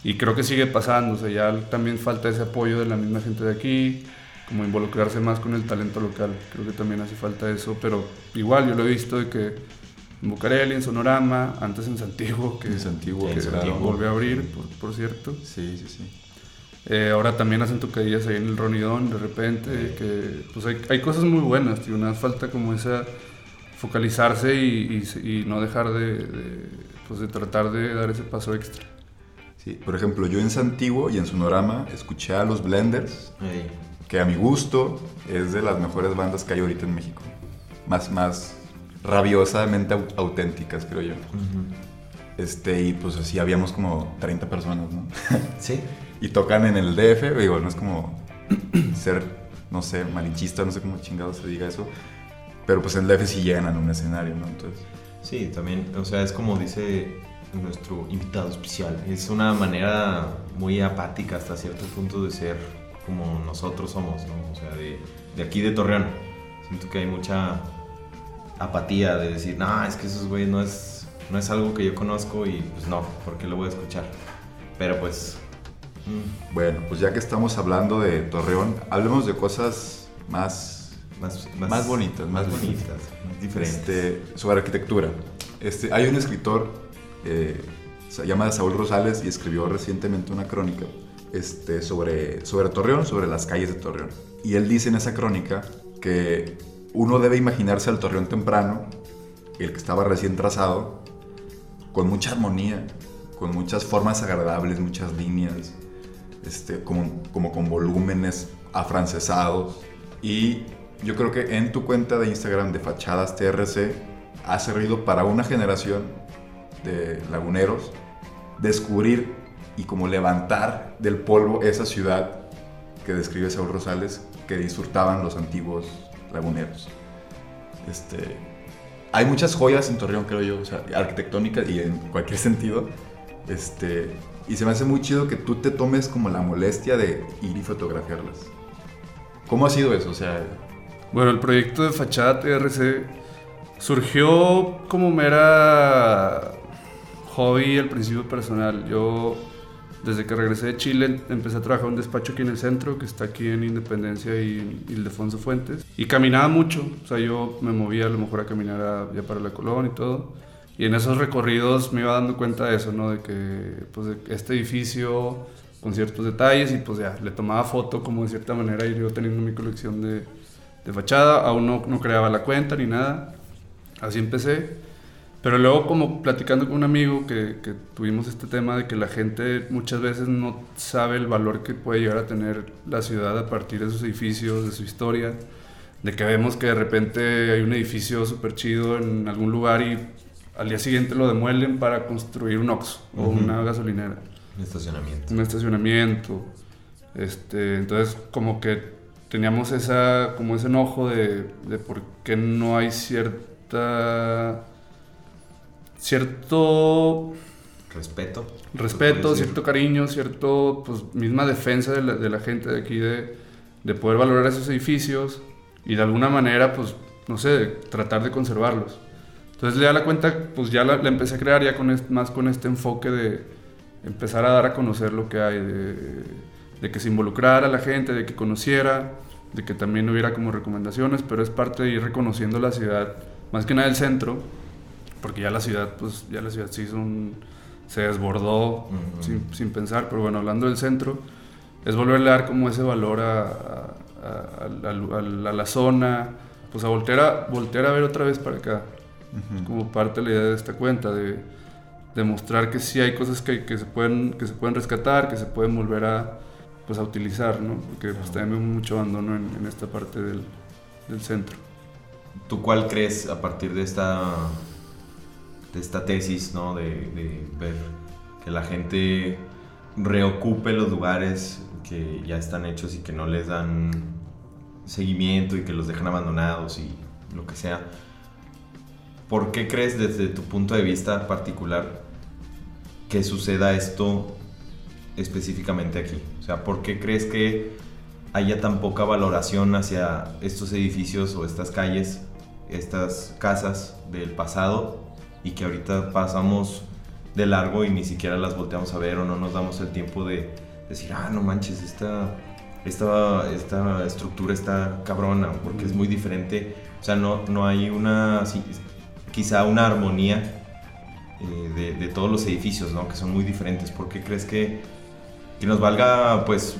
Y creo que sigue pasando, o sea, ya también falta ese apoyo de la misma gente de aquí, como involucrarse más con el talento local. Creo que también hace falta eso, pero igual yo lo he visto de que en Bucareli, en Sonorama, antes en Santiago, que, En Santiago, que claro. volvió a abrir, por, por cierto. Sí, sí, sí. Eh, ahora también hacen tocadillas ahí en el Ronidón de repente, que pues hay, hay cosas muy buenas, tío, más falta como esa focalizarse y, y y no dejar de, de, pues de tratar de dar ese paso extra. Sí, por ejemplo, yo en Santiago y en Sonorama escuché a los Blenders, Ey. que a mi gusto es de las mejores bandas que hay ahorita en México. Más, más rabiosamente au- auténticas, creo yo. Ujú. Este, y pues así habíamos como 30 personas, ¿no? Sí. y tocan en el DF, digo, no es como ser, no sé, malinchista, no sé cómo chingado se diga eso, pero pues en el DF sí llenan un escenario, ¿no? Entonces, Sí, también, o sea, es como dice nuestro invitado especial, es una manera muy apática hasta cierto punto de ser como nosotros somos, ¿no? O sea, de, de aquí de Torreón. Siento que hay mucha apatía de decir, no, es que esos güeyes no es, no es algo que yo conozco y pues no, ¿por qué lo voy a escuchar? Pero pues, mm, bueno, pues ya que estamos hablando de Torreón, hablemos de cosas más, más, Más bonitas, más más bonitas, más diferentes. este, sobre arquitectura. Este, hay un escritor, eh, se llama Saúl Rosales, y escribió recientemente una crónica este, sobre, sobre Torreón, sobre las calles de Torreón. Y él dice en esa crónica que uno debe imaginarse al Torreón temprano, el que estaba recién trazado, con mucha armonía, con muchas formas agradables, muchas líneas, este, como, con volúmenes afrancesados. Y yo creo que en tu cuenta de Instagram de Fachadas TRC ha servido para una generación de laguneros descubrir y como levantar del polvo esa ciudad que describe Saúl Rosales que disfrutaban los antiguos laguneros. Este, hay muchas joyas en Torreón, creo yo, o sea, arquitectónicas y en cualquier sentido. Este, y se me hace muy chido que tú te tomes como la molestia de ir y fotografiarlas. ¿Cómo ha sido eso? O sea, Bueno, el proyecto de Fachada TRC surgió como mera hobby al principio personal. Yo, desde que regresé de Chile, empecé a trabajar en un despacho aquí en el centro, que está aquí en Independencia y Ildefonso Fuentes. Y caminaba mucho, o sea, yo me movía a lo mejor a caminar a- ya para la Colón y todo. Y en esos recorridos me iba dando cuenta de eso, ¿no? De que pues, este edificio con ciertos detalles y pues ya, le tomaba foto como de cierta manera y yo teniendo mi colección de, de fachada, aún no, no creaba la cuenta ni nada, así empecé. Pero luego como platicando con un amigo que, que tuvimos este tema de que la gente muchas veces no sabe el valor que puede llegar a tener la ciudad a partir de sus edificios, de su historia, de que vemos que de repente hay un edificio súper chido en algún lugar y al día siguiente lo demuelen para construir un Oxxo o Ujú. una gasolinera Un estacionamiento. un estacionamiento. Este, entonces, como que teníamos esa, como ese enojo de, de por qué no hay cierta, cierto Respeto. respeto, cierto cariño, cierto, pues, misma defensa de la, de la gente de aquí de, de poder valorar esos edificios y de alguna manera, pues, no sé, tratar de conservarlos. Entonces, ya la cuenta, pues ya la, la empecé a crear ya con es- más con este enfoque de empezar a dar a conocer lo que hay, de, de que se involucrara la gente, de que conociera, de que también hubiera como recomendaciones, pero es parte de ir reconociendo la ciudad, más que nada el centro, porque ya la ciudad, pues ya la ciudad se hizo un, se desbordó Ujú. sin, sin pensar, pero bueno, hablando del centro, es volverle a dar como ese valor a, a- a- a- la zona, pues a voltear a, voltear a ver otra vez para acá, ujú. como parte de la idea de esta cuenta, de demostrar que sí hay cosas que, que se, pueden, que se pueden rescatar, que se pueden volver a, pues, a utilizar, ¿no? Porque pues, también veo mucho abandono en, en esta parte del, del centro. ¿Tú cuál crees a partir de esta de esta tesis, ¿no? De, de ver que la gente reocupe los lugares que ya están hechos y que no les dan seguimiento y que los dejan abandonados y lo que sea. ¿Por qué crees desde tu punto de vista particular que suceda esto específicamente aquí? O sea, ¿por qué crees que haya tan poca valoración hacia estos edificios o estas calles, estas casas del pasado y que ahorita pasamos de largo y ni siquiera las volteamos a ver o no nos damos el tiempo de decir, ah, no manches, esta, esta, esta estructura está cabrona, porque es muy diferente. O sea, no, no hay una, quizá una armonía eh, de, de, todos los edificios, ¿no? Que son muy diferentes. ¿Por qué crees que, que nos valga, pues,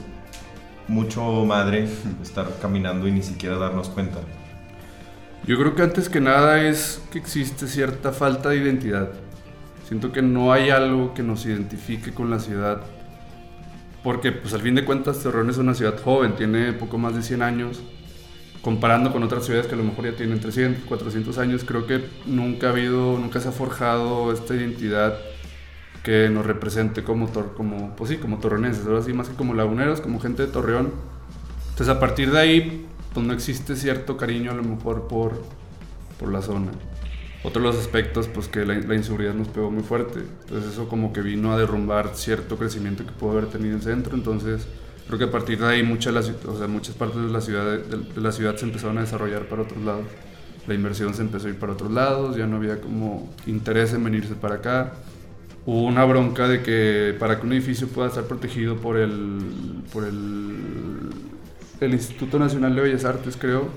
mucho madre estar caminando y ni siquiera darnos cuenta? Yo creo que antes que nada es que existe cierta falta de identidad. Siento que no hay algo que nos identifique con la ciudad. Porque pues al fin de cuentas Torreón es una ciudad joven, tiene poco más de 100 años. Comparando con otras ciudades que a lo mejor ya tienen 300, 400 años, creo que nunca ha habido, nunca se ha forjado esta identidad que nos represente como, como, pues sí, como torreonenses, ahora sí, más que como laguneros, como gente de Torreón. Entonces a partir de ahí, pues no existe cierto cariño a lo mejor por, por la zona. Otro de los aspectos, pues que la, inseguridad nos pegó muy fuerte. Entonces eso como que vino a derrumbar cierto crecimiento que pudo haber tenido el centro. Entonces creo que a partir de ahí muchas, o sea, muchas partes de la, ciudad, de, la ciudad se empezaron a desarrollar para otros lados. La inversión se empezó a ir para otros lados, ya no había como interés en venirse para acá. Hubo una bronca de que para que un edificio pueda estar protegido por el, por el, el Instituto Nacional de Bellas Artes, creo,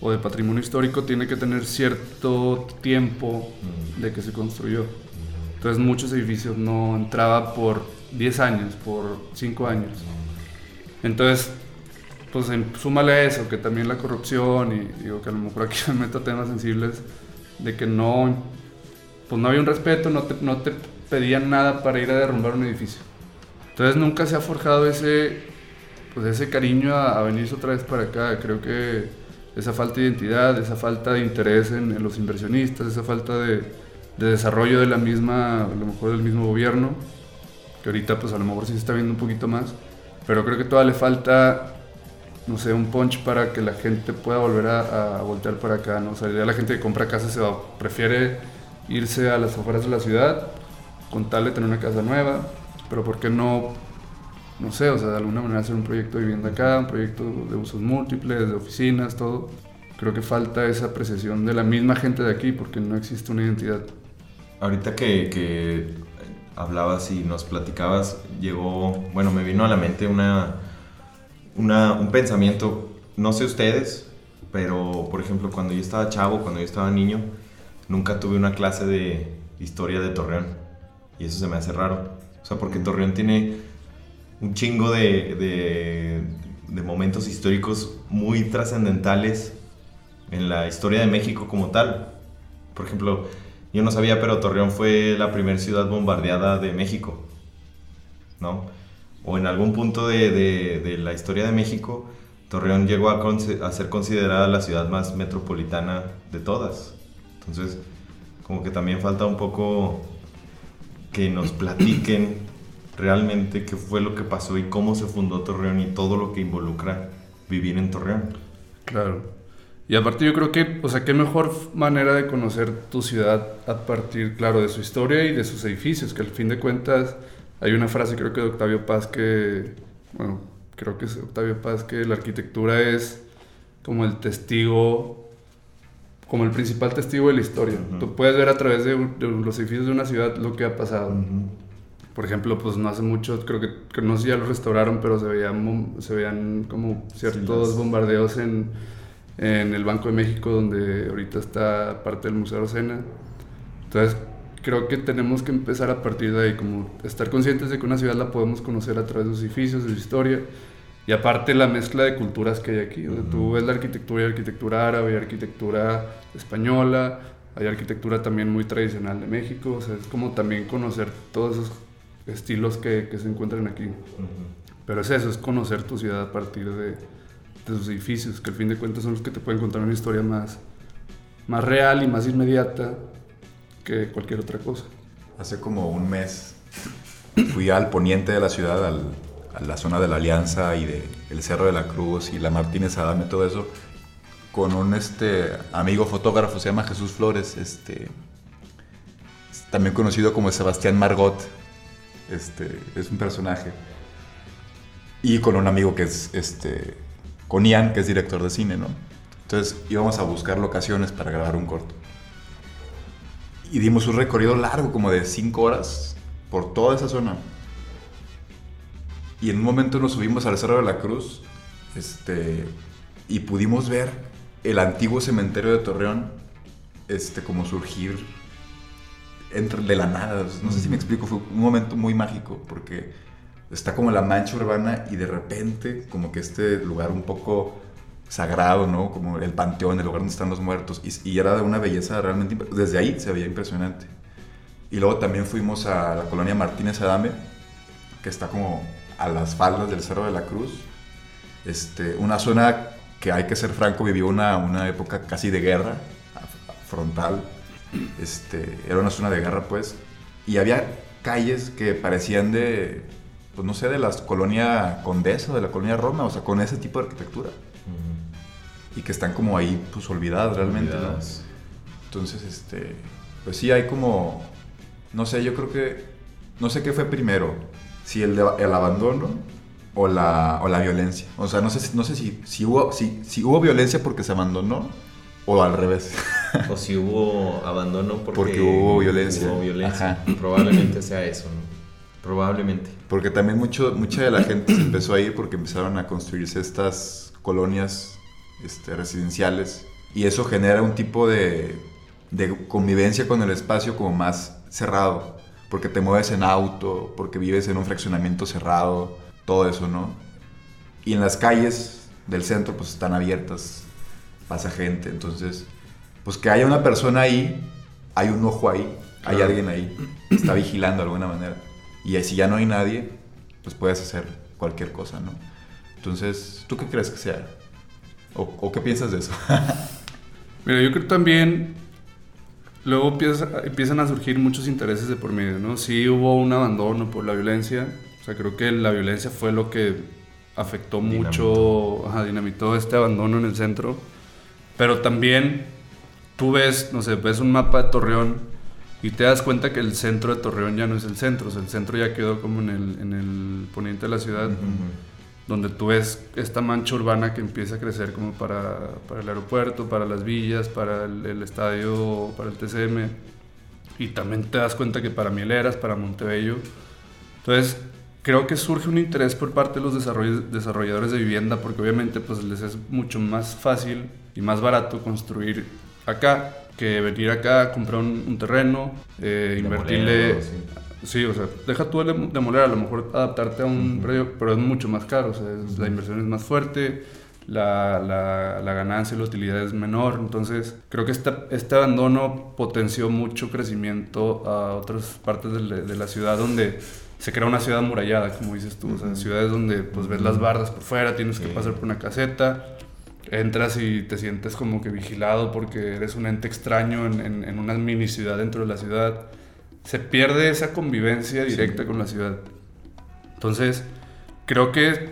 o de patrimonio histórico tiene que tener cierto tiempo de que se construyó. Entonces muchos edificios no entraba por 10 años, por 5 años. Entonces, pues súmale a eso, que también la corrupción y digo que a lo mejor aquí me meto temas sensibles de que no, pues no había un respeto, no te, no te pedían nada para ir a derrumbar un edificio. Entonces nunca se ha forjado ese, pues ese cariño a, a venirse otra vez para acá. Creo que esa falta de identidad, esa falta de interés en, los inversionistas, esa falta de, desarrollo de la misma, a lo mejor del mismo gobierno, que ahorita pues a lo mejor sí se está viendo un poquito más, pero creo que todavía le falta, no sé, un punch para que la gente pueda volver a, voltear para acá, ¿no? O sea, ya la gente que compra casa se va, prefiere irse a las afueras de la ciudad con tal de tener una casa nueva, pero ¿por qué no no sé, o sea, de alguna manera hacer un proyecto de vivienda acá, un proyecto de usos múltiples, de oficinas, todo. Creo que falta esa apreciación de la misma gente de aquí porque no existe una identidad. Ahorita que, que hablabas y nos platicabas, llegó, bueno, me vino a la mente una, una, un pensamiento, no sé ustedes, pero por ejemplo, cuando yo estaba chavo, cuando yo estaba niño, nunca tuve una clase de historia de Torreón. Y eso se me hace raro. O sea, porque Torreón tiene un chingo de, de, momentos históricos muy trascendentales en la historia de México como tal. Por ejemplo, yo no sabía, pero Torreón fue la primera ciudad bombardeada de México, ¿no? O en algún punto de, de la historia de México, Torreón llegó a, a, ser considerada la ciudad más metropolitana de todas. Entonces, como que también falta un poco que nos platiquen realmente qué fue lo que pasó y cómo se fundó Torreón y todo lo que involucra vivir en Torreón. Claro. Y aparte yo creo que, o sea, qué mejor manera de conocer tu ciudad a partir, claro, de su historia y de sus edificios, que al fin de cuentas hay una frase creo que de Octavio Paz que, bueno, creo que es Octavio Paz, que la arquitectura es como el testigo, como el principal testigo de la historia. Tú puedes ver a través de, los edificios de una ciudad lo que ha pasado. Por ejemplo, pues no hace mucho, creo que, no sé si ya lo restauraron, pero se veían, se veían como ciertos bombardeos en, en, el Banco de México, donde ahorita está parte del Museo Arsena. Entonces, creo que tenemos que empezar a partir de ahí, como estar conscientes de que una ciudad la podemos conocer a través de sus edificios, de su historia, y aparte la mezcla de culturas que hay aquí, donde tú ves la arquitectura, y arquitectura árabe, arquitectura española, hay arquitectura también muy tradicional de México, o sea, es como también conocer todos esos estilos que, que se encuentran aquí. Pero es eso, es conocer tu ciudad a partir de, de, sus edificios, que al fin de cuentas son los que te pueden contar una historia más, más real y más inmediata que cualquier otra cosa. Hace como un mes fui al poniente de la ciudad, al, a la zona de la Alianza y de el Cerro de la Cruz y la Martínez Adame, todo eso, con un este, amigo fotógrafo, se llama Jesús Flores, este, también conocido como Sebastián Margot, este, es un personaje, y con un amigo que es, este, con Ian, que es director de cine, ¿no? Entonces íbamos a buscar locaciones para grabar un corto. Y dimos un recorrido largo, como de 5 horas, por toda esa zona. Y en un momento nos subimos al Cerro de la Cruz este, y pudimos ver el antiguo cementerio de Torreón este, como surgir entre, de la nada. No sé si me explico, fue un momento muy mágico porque está como la mancha urbana y de repente como que este lugar un poco sagrado, ¿no? Como el panteón, el lugar donde están los muertos. Y, y era de una belleza realmente... Desde ahí se veía impresionante. Y luego también fuimos a la colonia Martínez Adame, que está como a las faldas del Cerro de la Cruz. Este, una zona que hay que ser franco, vivió una, una época casi de guerra frontal. Este, era una zona de guerra, pues. Y había calles que parecían de, pues no sé, de la colonia Condesa, de la colonia Roma, o sea, con ese tipo de arquitectura. Y que están como ahí, pues olvidadas realmente, ¿no? Entonces, este, pues sí, hay como, no sé, yo creo que, no sé qué fue primero, si el, de, el abandono o la, o la violencia. O sea, no sé, no sé si, si, hubo, si, si hubo violencia porque se abandonó o al revés. O si hubo abandono porque, Porque hubo violencia. hubo violencia. Ajá. Probablemente sea eso, ¿no? Probablemente. Porque también mucho, mucha de la gente se empezó a ir porque empezaron a construirse estas colonias este, residenciales y eso genera un tipo de, de convivencia con el espacio como más cerrado, porque te mueves en auto, porque vives en un fraccionamiento cerrado, todo eso, ¿no? Y en las calles del centro pues están abiertas, pasa gente, entonces pues que haya una persona ahí, hay un ojo ahí, hay alguien ahí, está vigilando de alguna manera. Y si ya no hay nadie, pues puedes hacer cualquier cosa, ¿no? Entonces, ¿tú qué crees que sea? ¿O, o qué piensas de eso? Mira, yo creo también luego empieza- empiezan a surgir muchos intereses de por medio, ¿no? Sí hubo un abandono por la violencia, o sea, creo que la violencia fue lo que afectó mucho, ajá, dinamitó este abandono en el centro, pero también tú ves, no sé, ves un mapa de Torreón y te das cuenta que el centro de Torreón ya no es el centro, o sea, el centro ya quedó como en el, en el poniente de la ciudad donde tú ves esta mancha urbana que empieza a crecer como para, para el aeropuerto, para las villas, para el, el estadio, para el TCM. Y también te das cuenta que para Mieleras, para Montebello. Entonces, creo que surge un interés por parte de los desarroll- desarrolladores de vivienda porque obviamente pues les es mucho más fácil y más barato construir acá que venir acá, comprar un, un terreno, eh, invertirle... Sí. Sí, o sea, deja tú de demoler, a lo mejor adaptarte a un predio, pero es mucho más caro, o sea, es- la inversión es más fuerte, la, la, la ganancia y la utilidad es menor, entonces creo que esta, este abandono potenció mucho crecimiento a otras partes de la, de la ciudad donde se crea una ciudad amurallada, como dices tú, o sea, ciudades donde pues ves las bardas por fuera, tienes que Sí. pasar por una caseta, entras y te sientes como que vigilado porque eres un ente extraño en, en, en una mini ciudad dentro de la ciudad. Se pierde esa convivencia directa con la ciudad. Entonces, creo que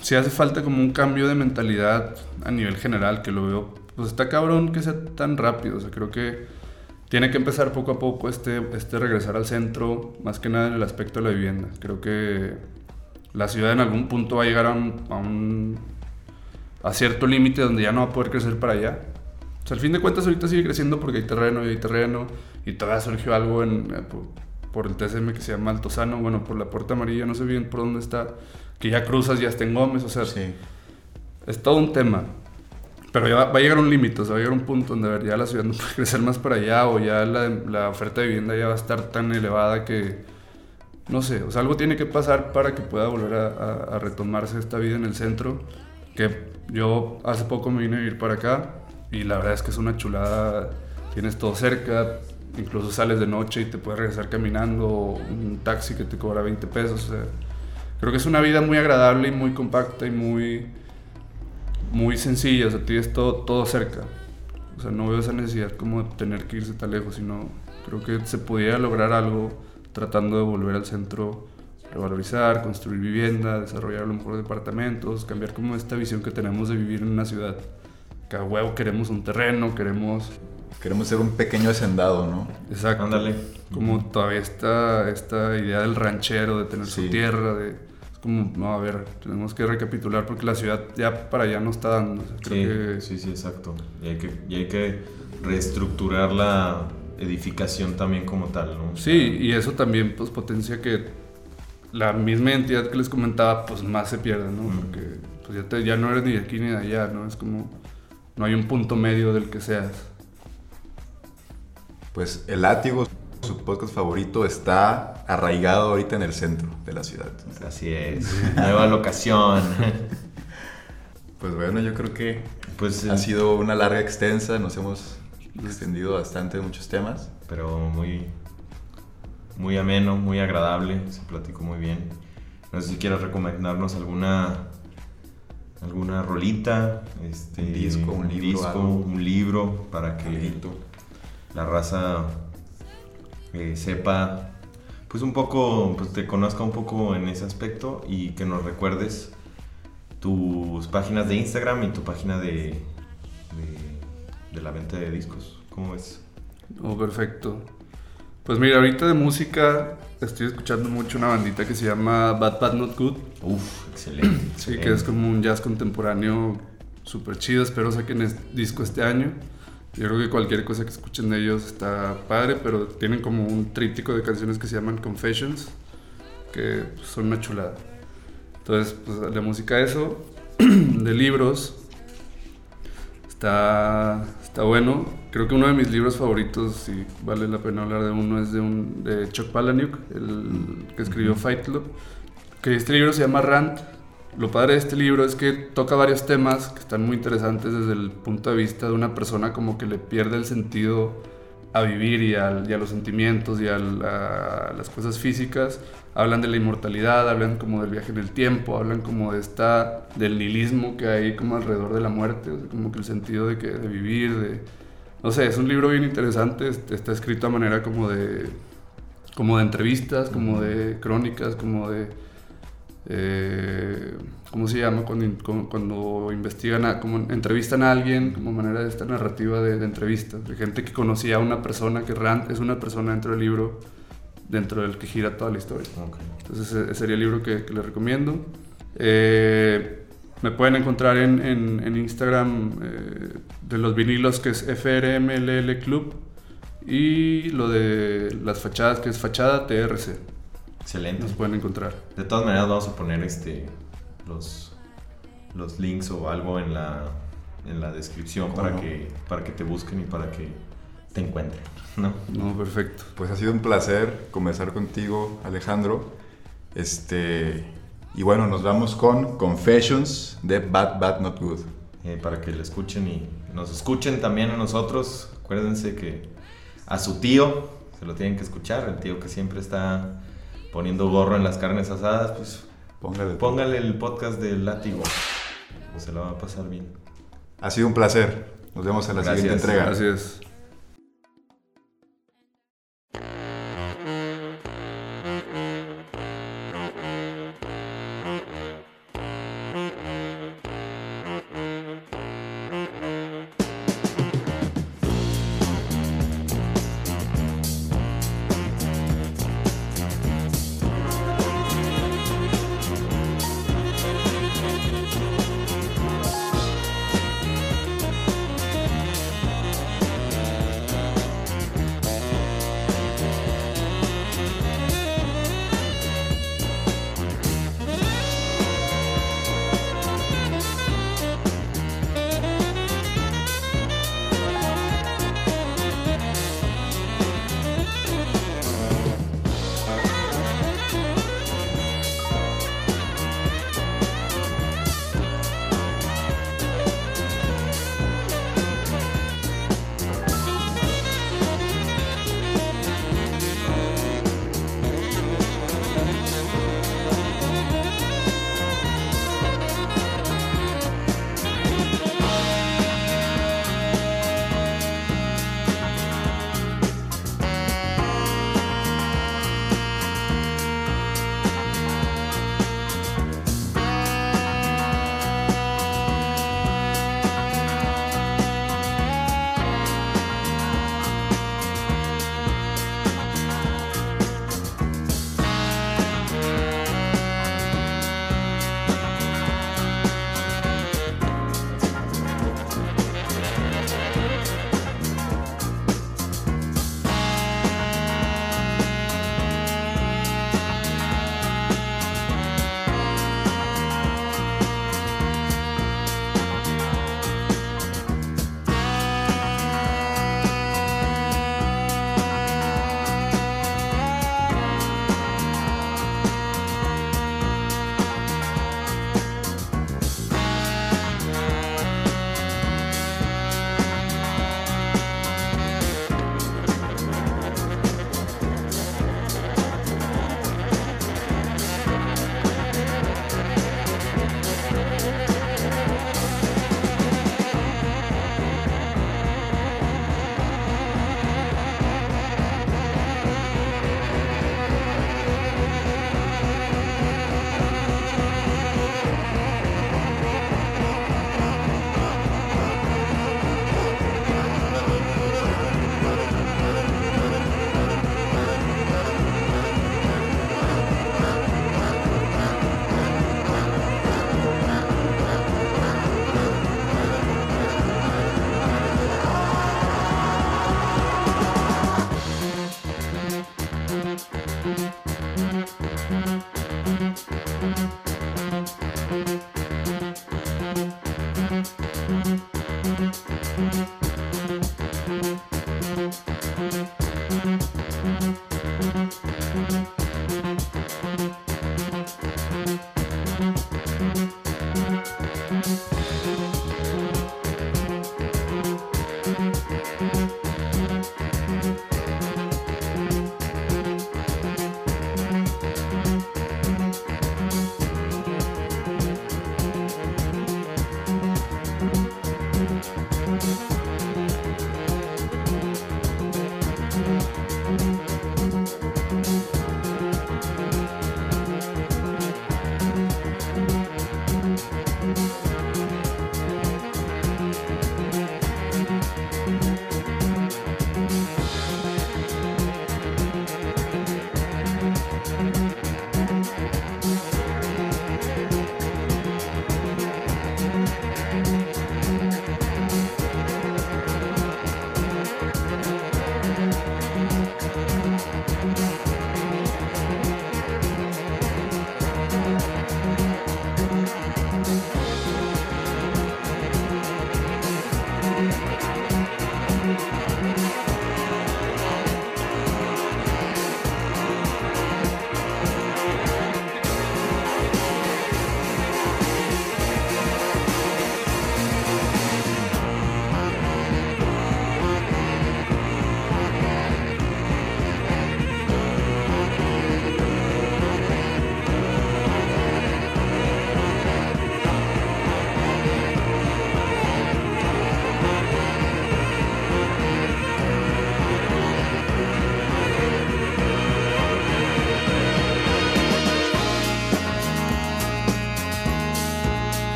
sí hace falta como un cambio de mentalidad a nivel general, que lo veo, pues está cabrón que sea tan rápido, o sea, creo que tiene que empezar poco a poco este, este regresar al centro, más que nada en el aspecto de la vivienda. Creo que la ciudad en algún punto va a llegar a un, a un- a cierto límite donde ya no va a poder crecer para allá. O sea, al fin de cuentas ahorita sigue creciendo porque hay terreno y hay terreno y todavía surgió algo en, eh, por, por el TSM que se llama Altozano, bueno, por la Puerta Amarilla, no sé bien por dónde está, que ya cruzas, ya está en Gómez, o sea, Sí. es todo un tema. Pero ya va, va a llegar un límite, o sea, va a llegar un punto donde ya la ciudad no puede crecer más para allá o ya la, la oferta de vivienda ya va a estar tan elevada que, no sé, o sea, algo tiene que pasar para que pueda volver a, a- a retomarse esta vida en el centro. Que yo hace poco me vine a vivir para acá y la verdad es que es una chulada, tienes todo cerca, incluso sales de noche y te puedes regresar caminando, un taxi que te cobra 20 pesos, o sea, creo que es una vida muy agradable y muy compacta y muy muy sencilla, o sea, tienes todo, todo cerca. O sea, no veo esa necesidad como de tener que irse tan lejos, sino Creo que se pudiera lograr algo tratando de volver al centro, revalorizar, construir vivienda, desarrollar a lo mejor departamentos, cambiar como esta visión que tenemos de vivir en una ciudad. Cada huevo queremos un terreno, queremos... Queremos ser un pequeño hacendado, ¿no? Exacto. Ándale. Como todavía esta, esta idea del ranchero, de tener su tierra, de... Es como, no, a ver, tenemos que recapitular porque la ciudad ya para allá no está dando. O sea, creo Sí, que sí, sí, exacto. Y hay que, y hay que reestructurar la edificación también como tal, ¿no? Sí, y eso también pues potencia que la misma entidad que les comentaba pues más se pierde, ¿no? Mm. Porque pues ya, te- ya no eres ni de aquí ni de allá, ¿no? Es como no hay un punto medio del que seas. Pues El Látigo, su podcast favorito, está arraigado ahorita en el centro de la ciudad. Así es. Nueva locación. Pues bueno, yo creo que Pues, ha eh, sido una larga extensa, nos hemos extendido bastante en muchos temas. pero muy, muy ameno, muy agradable. Se platicó muy bien. No sé si quieres recomendarnos alguna, alguna rolita, este, Un disco, un libro, disco, un libro para que la raza eh, sepa, pues un poco, pues te conozca un poco en ese aspecto y que nos recuerdes tus páginas de Instagram y tu página de, de, de la venta de discos. ¿Cómo ves? Oh, perfecto. Pues mira, ahorita de música estoy escuchando mucho una bandita que se llama Bad Bad Not Good. Uf, excelente. Sí, que es como un jazz contemporáneo súper chido. Espero saquen este disco este año. Yo creo que cualquier cosa que escuchen de ellos está padre, pero tienen como un tríptico de canciones que se llaman Confessions, que son una chulada. Entonces, pues de música eso, de libros, está, está bueno. Creo que uno de mis libros favoritos, si vale la pena hablar de uno, es de, un, de Chuck Palahniuk, el que escribió Fight Club. Que este libro se llama Rant. Lo padre de este libro es que toca varios temas que están muy interesantes desde el punto de vista de una persona como que le pierde el sentido a vivir y, al- y a los sentimientos y al- a las cosas físicas. Hablan de la inmortalidad, hablan como del viaje en el tiempo, hablan como de esta, del nihilismo que hay como alrededor de la muerte, o sea, como que el sentido de, que, de vivir, de... No sé, es un libro bien interesante, está escrito a manera como de, como de entrevistas, como de crónicas, como de... eh, ¿Cómo se llama? Cuando, cuando investigan, a, como entrevistan a alguien, como manera de esta narrativa de, de entrevistas, de gente que conocía a una persona, que Rand es una persona dentro del libro, dentro del que gira toda la historia. Ok. Entonces ese sería el libro que, que les recomiendo. Eh, me pueden encontrar en, en- en Instagram eh, de los vinilos que es FRMLL Club y lo de las fachadas que es Fachada TRC. Excelente. Nos pueden encontrar. De todas maneras vamos a poner este los, los links o algo en la, en la descripción ¿Cómo para, no? que, para que te busquen y para que te encuentren. ¿no? No, perfecto. Pues ha sido un placer conversar contigo, Alejandro. Este, y bueno, nos vamos con Confessions de Bad Bad Not Good. Eh, para que le escuchen y nos escuchen también a nosotros. Acuérdense que a su tío se lo tienen que escuchar, el tío que siempre está poniendo gorro en las carnes asadas, pues Póngale. póngale el podcast del látigo. Pues se lo va a pasar bien. Ha sido un placer. Nos vemos en la Gracias. siguiente entrega. Gracias.